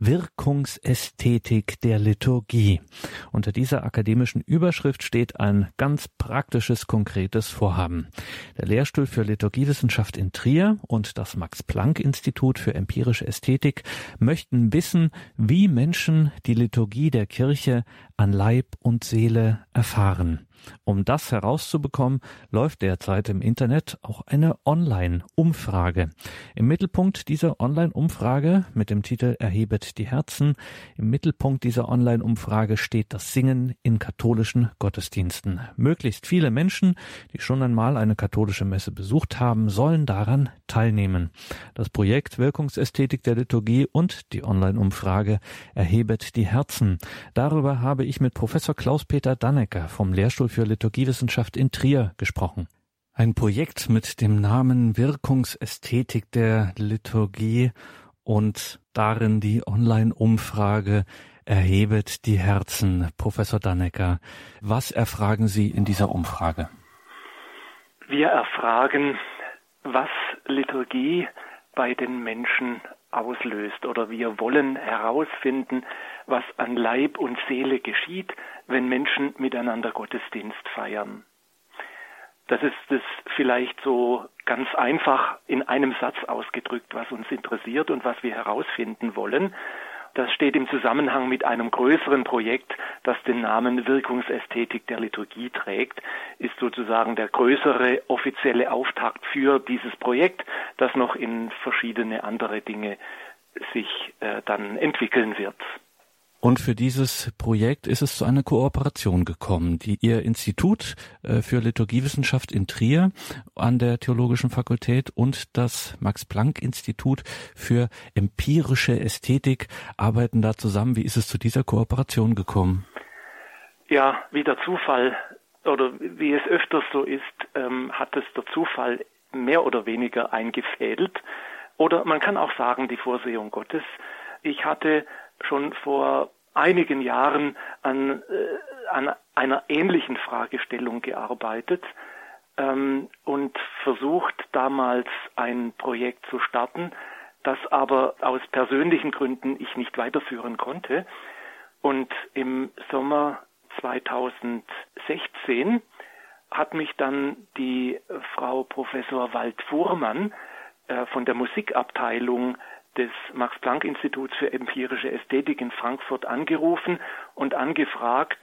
Wirkungsästhetik der Liturgie. Unter dieser akademischen Überschrift steht ein ganz praktisches, konkretes Vorhaben. Der Lehrstuhl für Liturgiewissenschaft in Trier und das Max-Planck-Institut für empirische Ästhetik möchten wissen, wie Menschen die Liturgie der Kirche an Leib und Seele erfahren. Um das herauszubekommen, läuft derzeit im Internet auch eine Online-Umfrage. Im Mittelpunkt dieser Online-Umfrage mit dem Titel Erhebet die Herzen, im Mittelpunkt dieser Online-Umfrage steht das Singen in katholischen Gottesdiensten. Möglichst viele Menschen, die schon einmal eine katholische Messe besucht haben, sollen daran teilnehmen. Das Projekt Wirkungsästhetik der Liturgie und die Online-Umfrage Erhebet die Herzen. Darüber habe ich mit Professor Klaus-Peter Dannecker vom Lehrstuhl für Liturgiewissenschaft in Trier gesprochen. Ein Projekt mit dem Namen Wirkungsästhetik der Liturgie und darin die Online-Umfrage Erhebet die Herzen. Professor Dannecker, was erfragen Sie in dieser Umfrage? Wir erfragen, was Liturgie bei den Menschen auslöst oder wir wollen herausfinden, was an Leib und Seele geschieht, wenn Menschen miteinander Gottesdienst feiern. Das ist es vielleicht so ganz einfach in einem Satz ausgedrückt, was uns interessiert und was wir herausfinden wollen. Das steht im Zusammenhang mit einem größeren Projekt, das den Namen Wirkungsästhetik der Liturgie trägt, ist sozusagen der größere offizielle Auftakt für dieses Projekt, das noch in verschiedene andere Dinge sich äh, dann entwickeln wird. Und für dieses Projekt ist es zu einer Kooperation gekommen, die Ihr Institut äh, für Liturgiewissenschaft in Trier an der Theologischen Fakultät und das Max-Planck-Institut für empirische Ästhetik arbeiten da zusammen. Wie ist es zu dieser Kooperation gekommen? Ja, wie der Zufall oder wie es öfters so ist, ähm, hat es der Zufall mehr oder weniger eingefädelt. Oder man kann auch sagen, die Vorsehung Gottes. Ich hatte schon vor einigen Jahren an, äh, an einer ähnlichen Fragestellung gearbeitet ähm, und versucht damals ein Projekt zu starten, das aber aus persönlichen Gründen ich nicht weiterführen konnte. Und im Sommer 2016 hat mich dann die Frau Professor Wald Fuhrmann äh, von der Musikabteilung des Max-Planck-Instituts für empirische Ästhetik in Frankfurt angerufen und angefragt,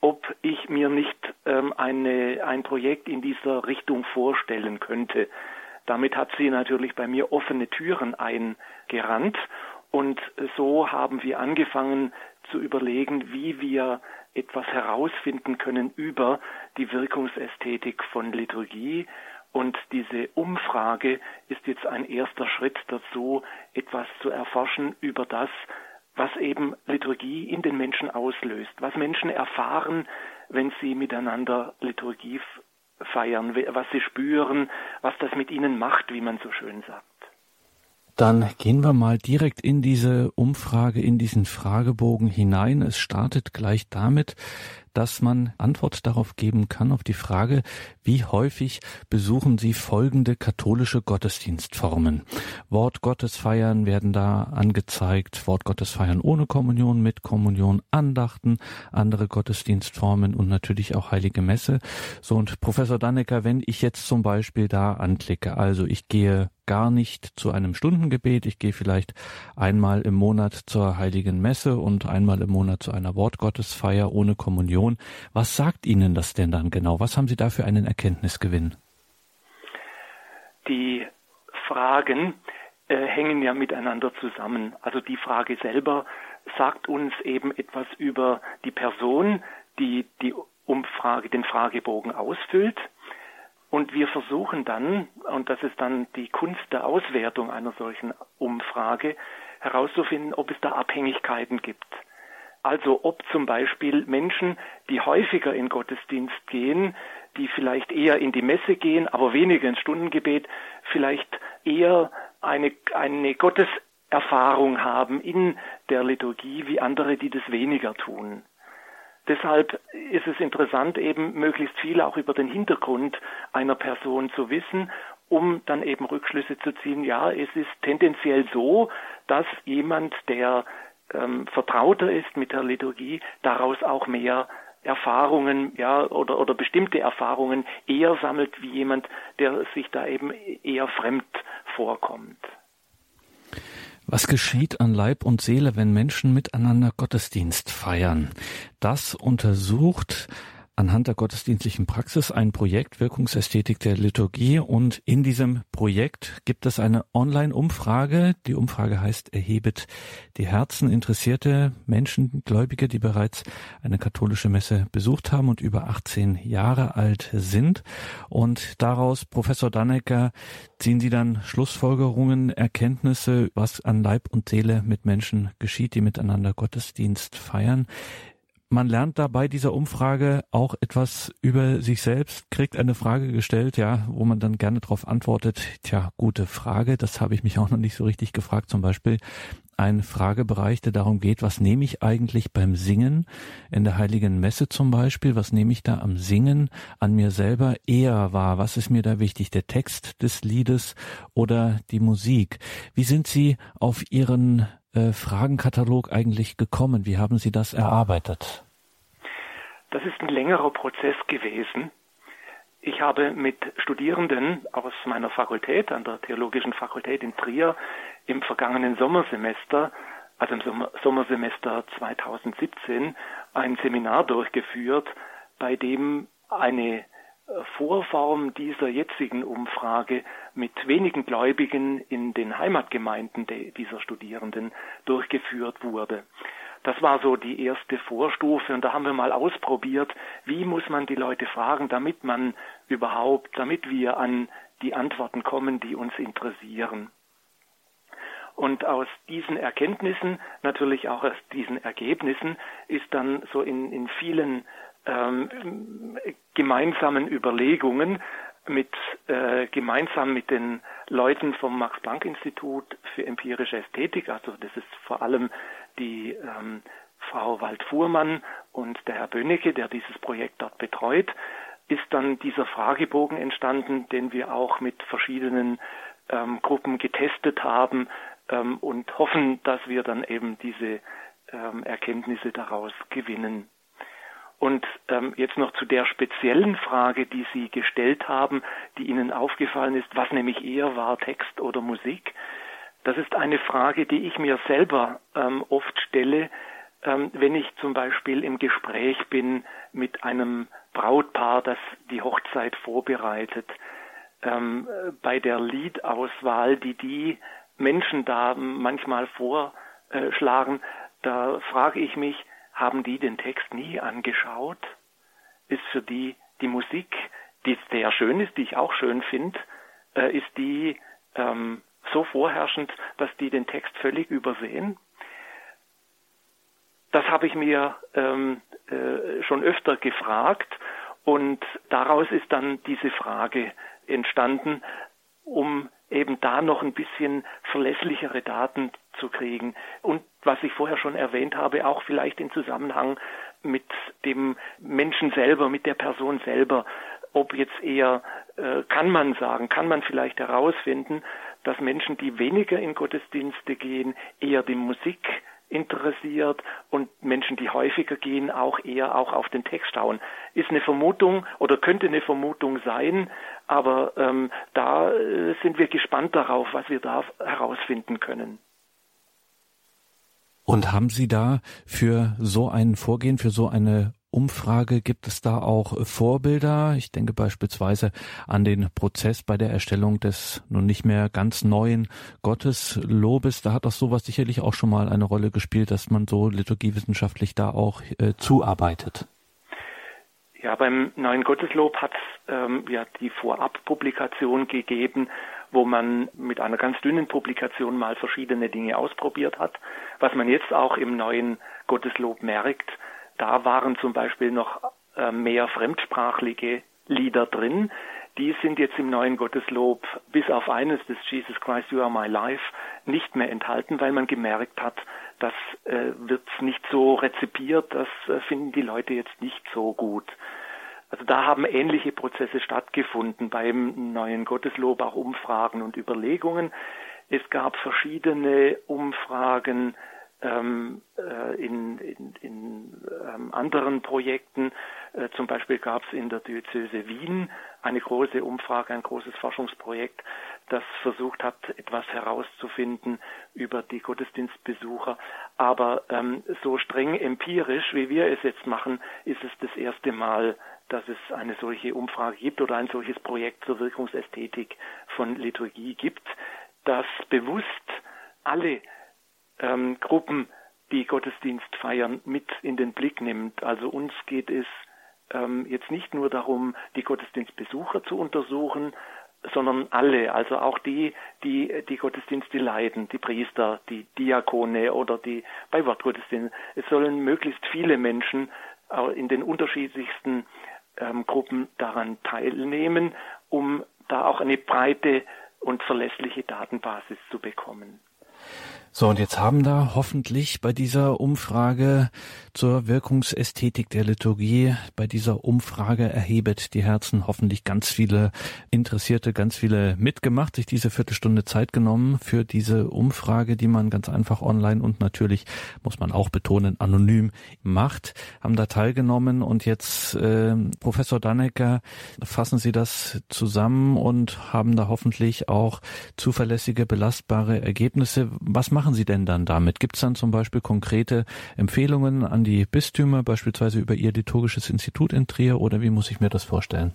ob ich mir nicht ähm, eine, ein Projekt in dieser Richtung vorstellen könnte. Damit hat sie natürlich bei mir offene Türen eingerannt und so haben wir angefangen zu überlegen, wie wir etwas herausfinden können über die Wirkungsästhetik von Liturgie und diese Umfrage ist jetzt ein erster Schritt dazu, etwas zu erforschen über das, was eben Liturgie in den Menschen auslöst, was Menschen erfahren, wenn sie miteinander Liturgie feiern, was sie spüren, was das mit ihnen macht, wie man so schön sagt. Dann gehen wir mal direkt in diese Umfrage, in diesen Fragebogen hinein. Es startet gleich damit, dass man Antwort darauf geben kann, auf die Frage, wie häufig besuchen Sie folgende katholische Gottesdienstformen. Wortgottesfeiern werden da angezeigt, Wortgottesfeiern ohne Kommunion, mit Kommunion, Andachten, andere Gottesdienstformen und natürlich auch Heilige Messe. So und Professor Dannecker, wenn ich jetzt zum Beispiel da anklicke, also ich gehe gar nicht zu einem Stundengebet. Ich gehe vielleicht einmal im Monat zur Heiligen Messe und einmal im Monat zu einer Wortgottesfeier ohne Kommunion. Was sagt Ihnen das denn dann genau? Was haben Sie da für einen Erkenntnisgewinn? Die Fragen äh, hängen ja miteinander zusammen. Also die Frage selber sagt uns eben etwas über die Person, die die Umfrage, den Fragebogen ausfüllt und wir versuchen dann, und das ist dann die Kunst der Auswertung einer solchen Umfrage, herauszufinden, ob es da Abhängigkeiten gibt. Also ob zum Beispiel Menschen, die häufiger in Gottesdienst gehen, die vielleicht eher in die Messe gehen, aber weniger ins Stundengebet, vielleicht eher eine, eine Gotteserfahrung haben in der Liturgie wie andere, die das weniger tun. Deshalb ist es interessant, eben möglichst viel auch über den Hintergrund einer Person zu wissen, um dann eben Rückschlüsse zu ziehen. Ja, es ist tendenziell so, dass jemand, der ähm, vertrauter ist mit der Liturgie, daraus auch mehr Erfahrungen, ja, oder, oder bestimmte Erfahrungen eher sammelt wie jemand, der sich da eben eher fremd vorkommt. Was geschieht an Leib und Seele, wenn Menschen miteinander Gottesdienst feiern? Das untersucht anhand der gottesdienstlichen Praxis ein Projekt Wirkungsästhetik der Liturgie und in diesem Projekt gibt es eine Online-Umfrage. Die Umfrage heißt Erhebet die Herzen interessierte Menschen, Gläubige, die bereits eine katholische Messe besucht haben und über 18 Jahre alt sind. Und daraus, Professor Dannecker, ziehen Sie dann Schlussfolgerungen, Erkenntnisse, was an Leib und Seele mit Menschen geschieht, die miteinander Gottesdienst feiern. Man lernt dabei dieser Umfrage auch etwas über sich selbst, kriegt eine Frage gestellt, ja, wo man dann gerne darauf antwortet, tja, gute Frage, das habe ich mich auch noch nicht so richtig gefragt, zum Beispiel ein Fragebereich, der darum geht, was nehme ich eigentlich beim Singen? In der Heiligen Messe zum Beispiel, was nehme ich da am Singen an mir selber eher wahr, was ist mir da wichtig, der Text des Liedes oder die Musik. Wie sind Sie auf Ihren äh, Fragenkatalog eigentlich gekommen? Wie haben Sie das erarbeitet? Das ist ein längerer Prozess gewesen. Ich habe mit Studierenden aus meiner Fakultät, an der Theologischen Fakultät in Trier, im vergangenen Sommersemester, also im Sommer Sommersemester 2017, ein Seminar durchgeführt, bei dem eine Vorform dieser jetzigen Umfrage mit wenigen Gläubigen in den Heimatgemeinden dieser Studierenden durchgeführt wurde. Das war so die erste Vorstufe und da haben wir mal ausprobiert, wie muss man die Leute fragen, damit man überhaupt, damit wir an die Antworten kommen, die uns interessieren. Und aus diesen Erkenntnissen, natürlich auch aus diesen Ergebnissen, ist dann so in, in vielen ähm, gemeinsamen Überlegungen mit äh, gemeinsam mit den Leuten vom Max Planck Institut für empirische Ästhetik, also das ist vor allem die ähm, Frau Waldfuhrmann und der Herr Bönnecke, der dieses Projekt dort betreut, ist dann dieser Fragebogen entstanden, den wir auch mit verschiedenen ähm, Gruppen getestet haben ähm, und hoffen, dass wir dann eben diese ähm, Erkenntnisse daraus gewinnen. Und ähm, jetzt noch zu der speziellen Frage, die Sie gestellt haben, die Ihnen aufgefallen ist, was nämlich eher war, Text oder Musik. Das ist eine Frage, die ich mir selber ähm, oft stelle, ähm, wenn ich zum Beispiel im Gespräch bin mit einem Brautpaar, das die Hochzeit vorbereitet. Ähm, bei der Liedauswahl, die die Menschen da manchmal vorschlagen, da frage ich mich, haben die den Text nie angeschaut? Ist für die die Musik, die sehr schön ist, die ich auch schön finde, äh, ist die ähm, so vorherrschend, dass die den Text völlig übersehen? Das habe ich mir ähm, äh, schon öfter gefragt und daraus ist dann diese Frage entstanden, um eben da noch ein bisschen verlässlichere Daten zu kriegen. Und was ich vorher schon erwähnt habe, auch vielleicht in Zusammenhang mit dem Menschen selber, mit der Person selber, ob jetzt eher, äh, kann man sagen, kann man vielleicht herausfinden, dass Menschen, die weniger in Gottesdienste gehen, eher die Musik interessiert und Menschen, die häufiger gehen, auch eher auch auf den Text schauen. Ist eine Vermutung oder könnte eine Vermutung sein, aber ähm, da äh, sind wir gespannt darauf, was wir da herausfinden können. Und haben Sie da für so ein Vorgehen, für so eine Umfrage gibt es da auch Vorbilder. Ich denke beispielsweise an den Prozess bei der Erstellung des nun nicht mehr ganz neuen Gotteslobes. Da hat das sowas sicherlich auch schon mal eine Rolle gespielt, dass man so liturgiewissenschaftlich da auch äh, zuarbeitet. Ja, beim neuen Gotteslob hat es ähm, ja die Vorabpublikation gegeben wo man mit einer ganz dünnen Publikation mal verschiedene Dinge ausprobiert hat. Was man jetzt auch im neuen Gotteslob merkt, da waren zum Beispiel noch äh, mehr fremdsprachliche Lieder drin. Die sind jetzt im neuen Gotteslob bis auf eines des Jesus Christ You Are My Life nicht mehr enthalten, weil man gemerkt hat, das äh, wird nicht so rezipiert, das äh, finden die Leute jetzt nicht so gut. Also da haben ähnliche Prozesse stattgefunden beim neuen Gotteslob, auch Umfragen und Überlegungen. Es gab verschiedene Umfragen ähm, äh, in, in, in ähm, anderen Projekten. Äh, zum Beispiel gab es in der Diözese Wien eine große Umfrage, ein großes Forschungsprojekt, das versucht hat, etwas herauszufinden über die Gottesdienstbesucher. Aber ähm, so streng empirisch, wie wir es jetzt machen, ist es das erste Mal, dass es eine solche Umfrage gibt oder ein solches Projekt zur Wirkungsästhetik von Liturgie gibt, das bewusst alle ähm, Gruppen, die Gottesdienst feiern, mit in den Blick nimmt. Also uns geht es ähm, jetzt nicht nur darum, die Gottesdienstbesucher zu untersuchen, sondern alle, also auch die, die die Gottesdienste leiten, die Priester, die Diakone oder die bei Wortgottesdiensten. Es sollen möglichst viele Menschen in den unterschiedlichsten ähm, Gruppen daran teilnehmen, um da auch eine breite und verlässliche Datenbasis zu bekommen. So, und jetzt haben da hoffentlich bei dieser Umfrage zur Wirkungsästhetik der Liturgie, bei dieser Umfrage erhebet die Herzen hoffentlich ganz viele Interessierte, ganz viele mitgemacht, sich diese Viertelstunde Zeit genommen für diese Umfrage, die man ganz einfach online und natürlich, muss man auch betonen, anonym macht, haben da teilgenommen und jetzt, äh, Professor Dannecker, fassen Sie das zusammen und haben da hoffentlich auch zuverlässige, belastbare Ergebnisse. Was machen Sie denn dann damit? Gibt es dann zum Beispiel konkrete Empfehlungen an die Bistümer, beispielsweise über Ihr liturgisches Institut in Trier, oder wie muss ich mir das vorstellen?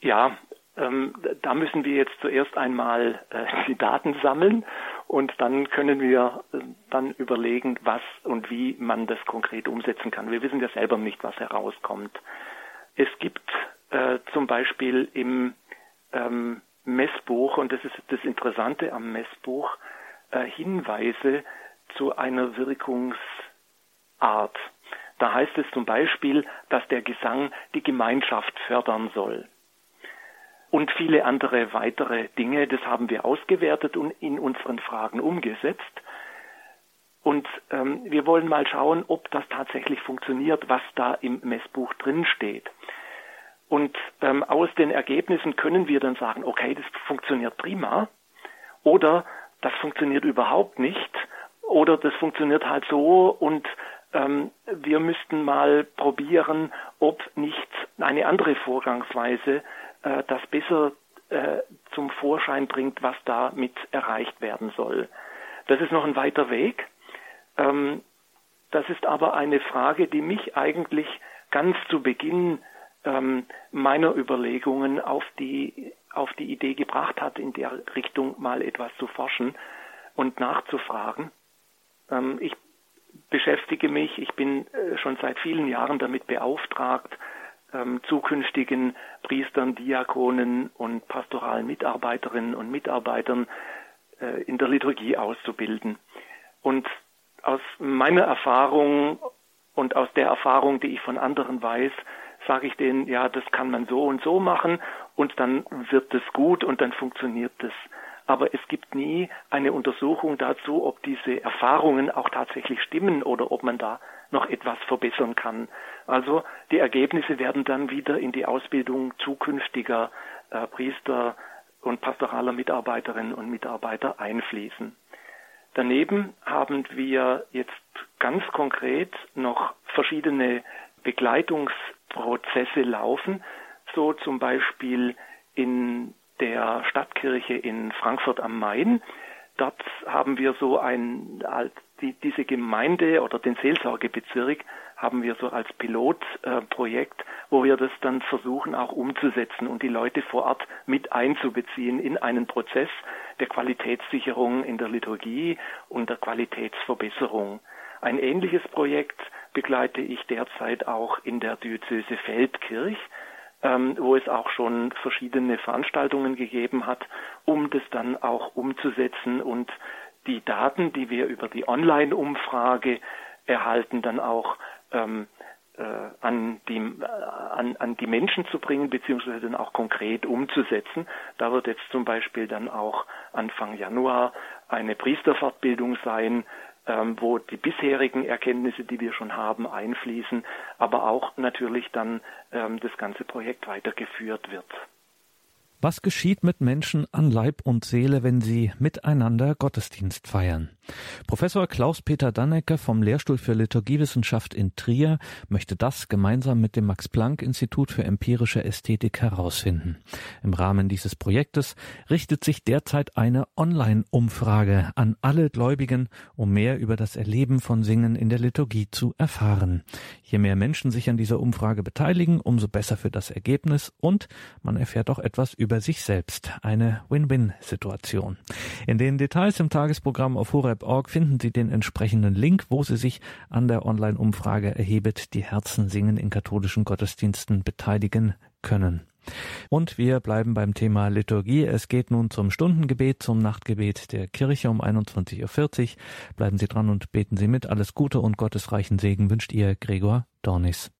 Ja, ähm, da müssen wir jetzt zuerst einmal äh, die Daten sammeln und dann können wir äh, dann überlegen, was und wie man das konkret umsetzen kann. Wir wissen ja selber nicht, was herauskommt. Es gibt äh, zum Beispiel im ähm, Messbuch, und das ist das Interessante am Messbuch, äh, Hinweise zu einer Wirkungsart. Da heißt es zum Beispiel, dass der Gesang die Gemeinschaft fördern soll. Und viele andere weitere Dinge, das haben wir ausgewertet und in unseren Fragen umgesetzt. Und ähm, wir wollen mal schauen, ob das tatsächlich funktioniert, was da im Messbuch drin steht. Und ähm, aus den Ergebnissen können wir dann sagen, okay, das funktioniert prima. Oder das funktioniert überhaupt nicht. Oder das funktioniert halt so und ähm, wir müssten mal probieren, ob nicht eine andere Vorgangsweise äh, das besser äh, zum Vorschein bringt, was damit erreicht werden soll. Das ist noch ein weiter Weg. Ähm, das ist aber eine Frage, die mich eigentlich ganz zu Beginn ähm, meiner Überlegungen auf die, auf die Idee gebracht hat, in der Richtung mal etwas zu forschen und nachzufragen. Ähm, ich beschäftige mich, ich bin äh, schon seit vielen Jahren damit beauftragt, ähm, zukünftigen Priestern, Diakonen und pastoralen Mitarbeiterinnen und Mitarbeitern äh, in der Liturgie auszubilden. Und aus meiner Erfahrung und aus der Erfahrung, die ich von anderen weiß, sage ich denen, ja, das kann man so und so machen und dann wird es gut und dann funktioniert es. Aber es gibt nie eine Untersuchung dazu, ob diese Erfahrungen auch tatsächlich stimmen oder ob man da noch etwas verbessern kann. Also die Ergebnisse werden dann wieder in die Ausbildung zukünftiger äh, Priester und pastoraler Mitarbeiterinnen und Mitarbeiter einfließen. Daneben haben wir jetzt ganz konkret noch verschiedene Begleitungsprozesse laufen, so zum Beispiel in der Stadtkirche in Frankfurt am Main. Dort haben wir so ein, die, diese Gemeinde oder den Seelsorgebezirk haben wir so als Pilotprojekt, wo wir das dann versuchen auch umzusetzen und die Leute vor Ort mit einzubeziehen in einen Prozess der Qualitätssicherung in der Liturgie und der Qualitätsverbesserung. Ein ähnliches Projekt begleite ich derzeit auch in der Diözese Feldkirch, ähm, wo es auch schon verschiedene Veranstaltungen gegeben hat, um das dann auch umzusetzen und die Daten, die wir über die Online-Umfrage erhalten, dann auch ähm, äh, an, die, äh, an, an die Menschen zu bringen, beziehungsweise dann auch konkret umzusetzen. Da wird jetzt zum Beispiel dann auch Anfang Januar eine Priesterfortbildung sein, wo die bisherigen Erkenntnisse, die wir schon haben, einfließen, aber auch natürlich dann ähm, das ganze Projekt weitergeführt wird. Was geschieht mit Menschen an Leib und Seele, wenn sie miteinander Gottesdienst feiern? Professor Klaus-Peter Dannecker vom Lehrstuhl für Liturgiewissenschaft in Trier möchte das gemeinsam mit dem Max-Planck-Institut für empirische Ästhetik herausfinden. Im Rahmen dieses Projektes richtet sich derzeit eine Online-Umfrage an alle Gläubigen, um mehr über das Erleben von Singen in der Liturgie zu erfahren. Je mehr Menschen sich an dieser Umfrage beteiligen, umso besser für das Ergebnis und man erfährt auch etwas über sich selbst. Eine Win-Win-Situation. In den Details im Tagesprogramm auf Horeb horeb.org finden Sie den entsprechenden Link, wo Sie sich an der Online-Umfrage erhebet die Herzen singen in katholischen Gottesdiensten beteiligen können. Und wir bleiben beim Thema Liturgie. Es geht nun zum Stundengebet, zum Nachtgebet der Kirche um 21.40 Uhr. Bleiben Sie dran und beten Sie mit. Alles Gute und gottesreichen Segen wünscht Ihr Gregor Dornis.